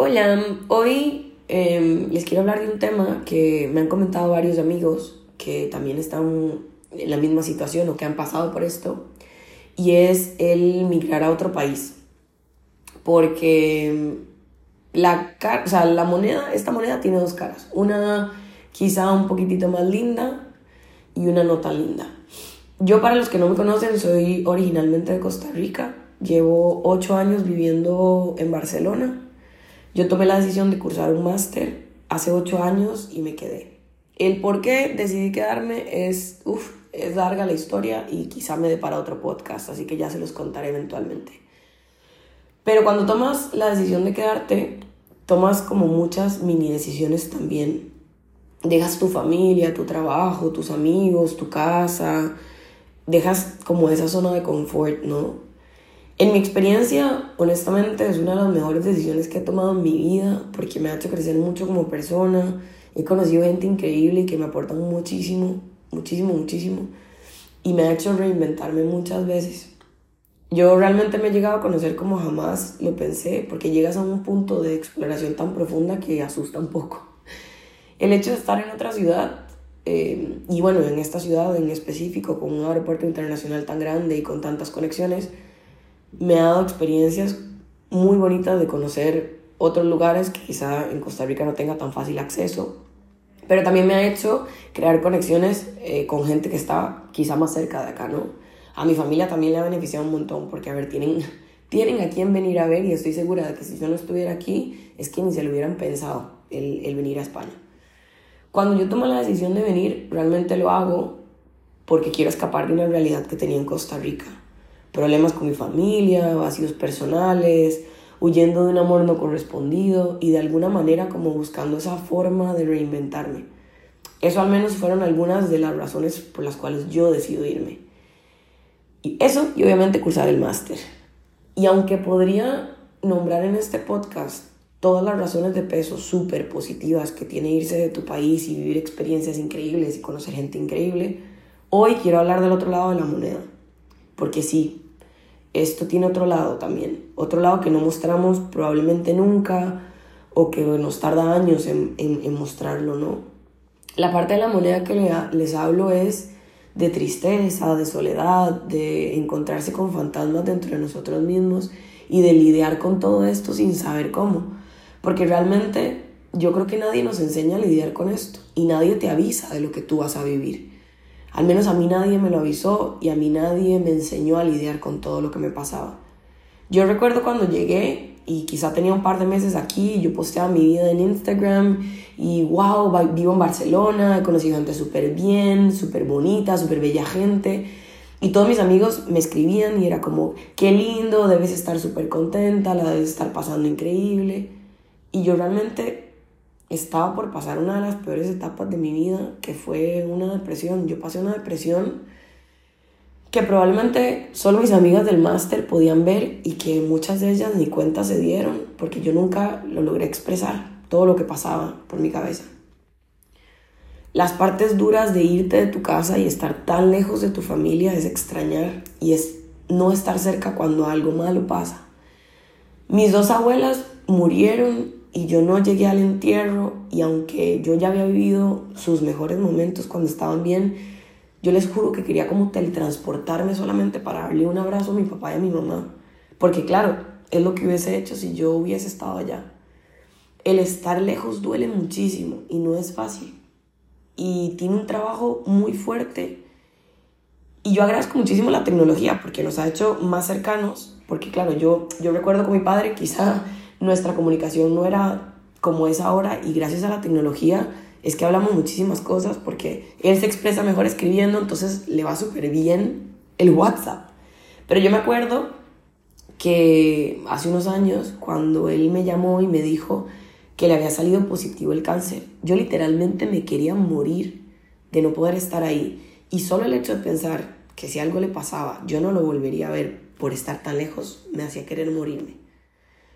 Hola, hoy em, les quiero hablar de un tema que me han comentado varios amigos que también están en la misma situación o que han pasado por esto, y es el migrar a otro país. Porque la, o sea, la moneda, esta moneda tiene dos caras, una quizá un poquitito más linda y una no tan linda. Yo para los que no me conocen soy originalmente de Costa Rica, llevo ocho años viviendo en Barcelona yo tomé la decisión de cursar un máster hace ocho años y me quedé. El por qué decidí quedarme es, uff, es larga la historia y quizá me dé para otro podcast, así que ya se los contaré eventualmente. Pero cuando tomas la decisión de quedarte, tomas como muchas mini decisiones también. Dejas tu familia, tu trabajo, tus amigos, tu casa, dejas como esa zona de confort, ¿no? En mi experiencia, honestamente, es una de las mejores decisiones que he tomado en mi vida porque me ha hecho crecer mucho como persona. He conocido gente increíble que me aportan muchísimo, muchísimo, muchísimo. Y me ha hecho reinventarme muchas veces. Yo realmente me he llegado a conocer como jamás lo pensé porque llegas a un punto de exploración tan profunda que asusta un poco. El hecho de estar en otra ciudad eh, y bueno, en esta ciudad en específico, con un aeropuerto internacional tan grande y con tantas conexiones, me ha dado experiencias muy bonitas de conocer otros lugares que quizá en Costa Rica no tenga tan fácil acceso, pero también me ha hecho crear conexiones eh, con gente que está quizá más cerca de acá, ¿no? A mi familia también le ha beneficiado un montón porque, a ver, tienen, tienen a quién venir a ver y estoy segura de que si yo no estuviera aquí es que ni se lo hubieran pensado el, el venir a España. Cuando yo tomo la decisión de venir, realmente lo hago porque quiero escapar de una realidad que tenía en Costa Rica problemas con mi familia, vacíos personales, huyendo de un amor no correspondido y de alguna manera como buscando esa forma de reinventarme. Eso al menos fueron algunas de las razones por las cuales yo decido irme. Y eso y obviamente cursar el máster. Y aunque podría nombrar en este podcast todas las razones de peso súper positivas que tiene irse de tu país y vivir experiencias increíbles y conocer gente increíble, hoy quiero hablar del otro lado de la moneda porque sí, esto tiene otro lado también, otro lado que no mostramos probablemente nunca o que nos tarda años en, mostrarlo, ¿no? La parte de la moneda que les hablo es de tristeza, de soledad, de encontrarse con fantasmas dentro de nosotros mismos y de lidiar con todo esto sin saber cómo. Porque realmente yo creo que nadie nos enseña a lidiar con esto y nadie te avisa de lo que tú vas a vivir. Al menos a mí nadie me lo avisó y a mí nadie me enseñó a lidiar con todo lo que me pasaba. Yo recuerdo cuando llegué y quizá tenía un par de meses aquí, yo posteaba mi vida en Instagram y wow, vivo en Barcelona, he conocido gente súper bien, súper bonita, súper bella gente. Y todos mis amigos me escribían y era como, qué lindo, debes estar súper contenta, la debes estar pasando increíble. Y yo realmente estaba por pasar una de las peores etapas de mi vida, que fue una depresión. Yo pasé una depresión que probablemente solo mis amigas del máster podían ver y que muchas de ellas ni cuenta se dieron, porque yo nunca lo logré expresar, todo lo que pasaba por mi cabeza. Las partes duras de irte de tu casa y estar tan lejos de tu familia es extrañar y es no estar cerca cuando algo malo pasa. Mis dos abuelas murieron y yo no llegué al entierro y aunque yo ya había vivido sus mejores momentos cuando estaban bien, yo les juro que quería como teletransportarme solamente para darle un abrazo a mi papá y a mi mamá. Porque claro, es lo que hubiese hecho si yo hubiese estado allá. El estar lejos duele muchísimo y no es fácil. Y tiene un trabajo muy fuerte. Y yo agradezco muchísimo la tecnología porque nos ha hecho más cercanos. Porque claro, yo, yo recuerdo con mi padre quizá nuestra comunicación no era como es ahora y gracias a la tecnología es que hablamos muchísimas cosas porque él se expresa mejor escribiendo, entonces le va súper bien el WhatsApp. Pero yo me acuerdo que hace unos años, cuando él me llamó y me dijo que le había salido positivo el cáncer, yo literalmente me quería morir de no poder estar ahí. Y solo el hecho de pensar que si algo le pasaba, yo no lo volvería a ver por estar tan lejos, me hacía querer morirme.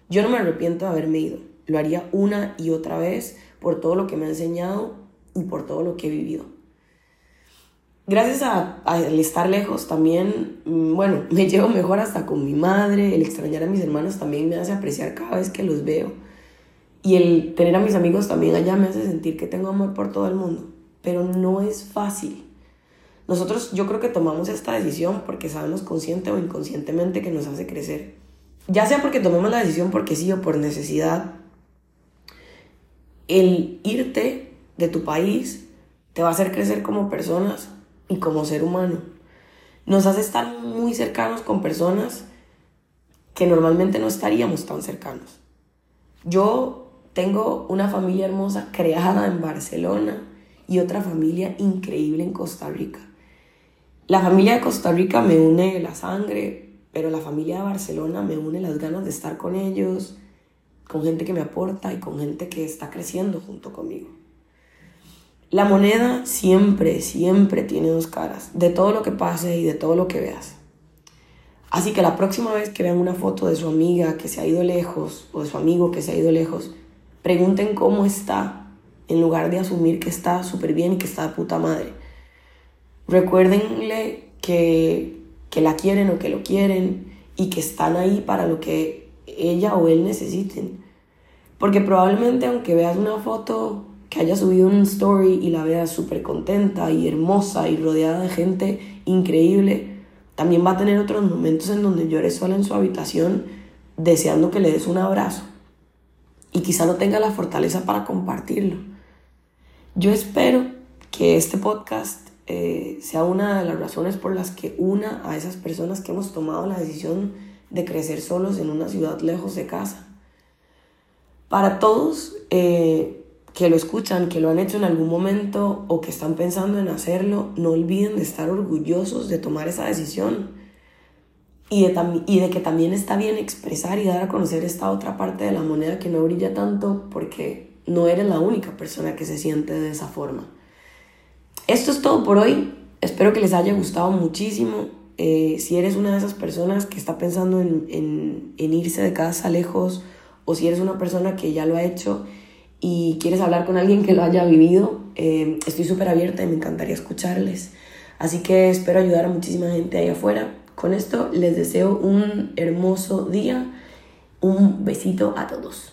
Yo no me arrepiento de haberme ido. Lo haría una y otra vez por todo lo que me ha enseñado y por todo lo que he vivido. Gracias al estar lejos también, mm, bueno, me llevo mejor hasta con mi madre, el extrañar a mis hermanos también me hace apreciar cada vez que los veo. Y el tener a mis amigos también allá me hace sentir que tengo amor por todo el mundo. Pero no es fácil. Nosotros yo creo que tomamos esta decisión porque sabemos consciente o inconscientemente que nos hace crecer. Ya sea porque tomemos la decisión porque sí o por necesidad, el irte de tu país te va a hacer crecer como personas y como ser humano. Nos hace estar muy cercanos con personas que normalmente no estaríamos tan cercanos. Yo tengo una familia hermosa creada en Barcelona y otra familia increíble en Costa Rica. La familia de Costa Rica me une la sangre, pero la familia de Barcelona me une las ganas de estar con ellos, con gente que me aporta y con gente que está creciendo junto conmigo. La moneda siempre, siempre tiene dos caras, de todo lo que pase y de todo lo que veas. Así que la próxima vez que vean una foto de su amiga que se ha ido lejos o de su amigo que se ha ido lejos, pregunten cómo está en lugar de asumir que está súper bien y que está de puta madre. Recuérdenle que, que la quieren o que lo quieren y que están ahí para lo que ella o él necesiten. Porque probablemente aunque veas una foto que haya subido un story y la veas súper contenta y hermosa y rodeada de gente increíble, también va a tener otros momentos en donde llore sola en su habitación deseando que le des un abrazo y quizá no tenga la fortaleza para compartirlo. Yo espero que este podcast eh, sea una de las razones por las que una a esas personas que hemos tomado la decisión de crecer solos en una ciudad lejos de casa. Para todos eh, que lo escuchan, que lo han hecho en algún momento o que están pensando en hacerlo, no olviden de estar orgullosos de tomar esa decisión y de, y de que también está bien expresar y dar a conocer esta otra parte de la moneda que no brilla tanto porque no eres la única persona que se siente de esa forma. Esto es todo por hoy. Espero que les haya gustado muchísimo. Eh, si eres una de esas personas que está pensando en, irse de casa lejos o si eres una persona que ya lo ha hecho y quieres hablar con alguien que lo haya vivido, eh, estoy súper abierta y me encantaría escucharles. Así que espero ayudar a muchísima gente ahí afuera. Con esto les deseo un hermoso día. Un besito a todos.